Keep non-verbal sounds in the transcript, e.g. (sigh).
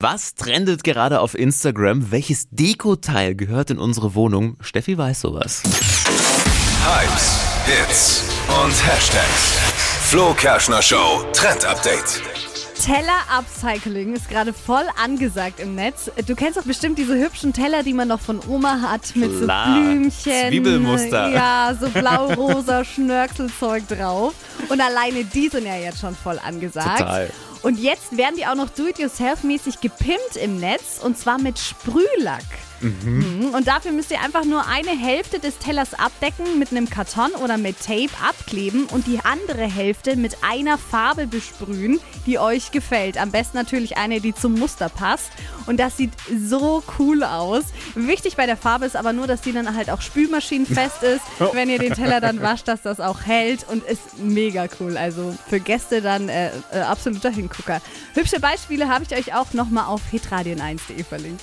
Was trendet gerade auf Instagram? Welches Dekoteil gehört in unsere Wohnung? Steffi weiß sowas. Hypes, Hits und Hashtags. Flo Kerschner Show Trend Update. Teller-Upcycling ist gerade voll angesagt im Netz. Du kennst doch bestimmt diese hübschen Teller, die man noch von Oma hat, mit Klar. so Blümchen. Zwiebelmuster. Ja, so (laughs) blau-rosa Schnörkelzeug drauf. Und alleine die sind ja jetzt schon voll angesagt. Total. Und jetzt werden die auch noch do-it-yourself-mäßig gepimpt im Netz und zwar mit Sprühlack. Mhm. Und dafür müsst ihr einfach nur eine Hälfte des Tellers abdecken mit einem Karton oder mit Tape abkleben und die andere Hälfte mit einer Farbe besprühen, die euch gefällt. Am besten natürlich eine, die zum Muster passt. Und das sieht so cool aus. Wichtig bei der Farbe ist aber nur, dass die dann halt auch spülmaschinenfest ist. (laughs) Wenn ihr den Teller dann wascht, dass das auch hält und ist mega cool. Also für Gäste dann äh, äh, absoluter Hingucker. Hübsche Beispiele habe ich euch auch nochmal auf hitradion1.de verlinkt.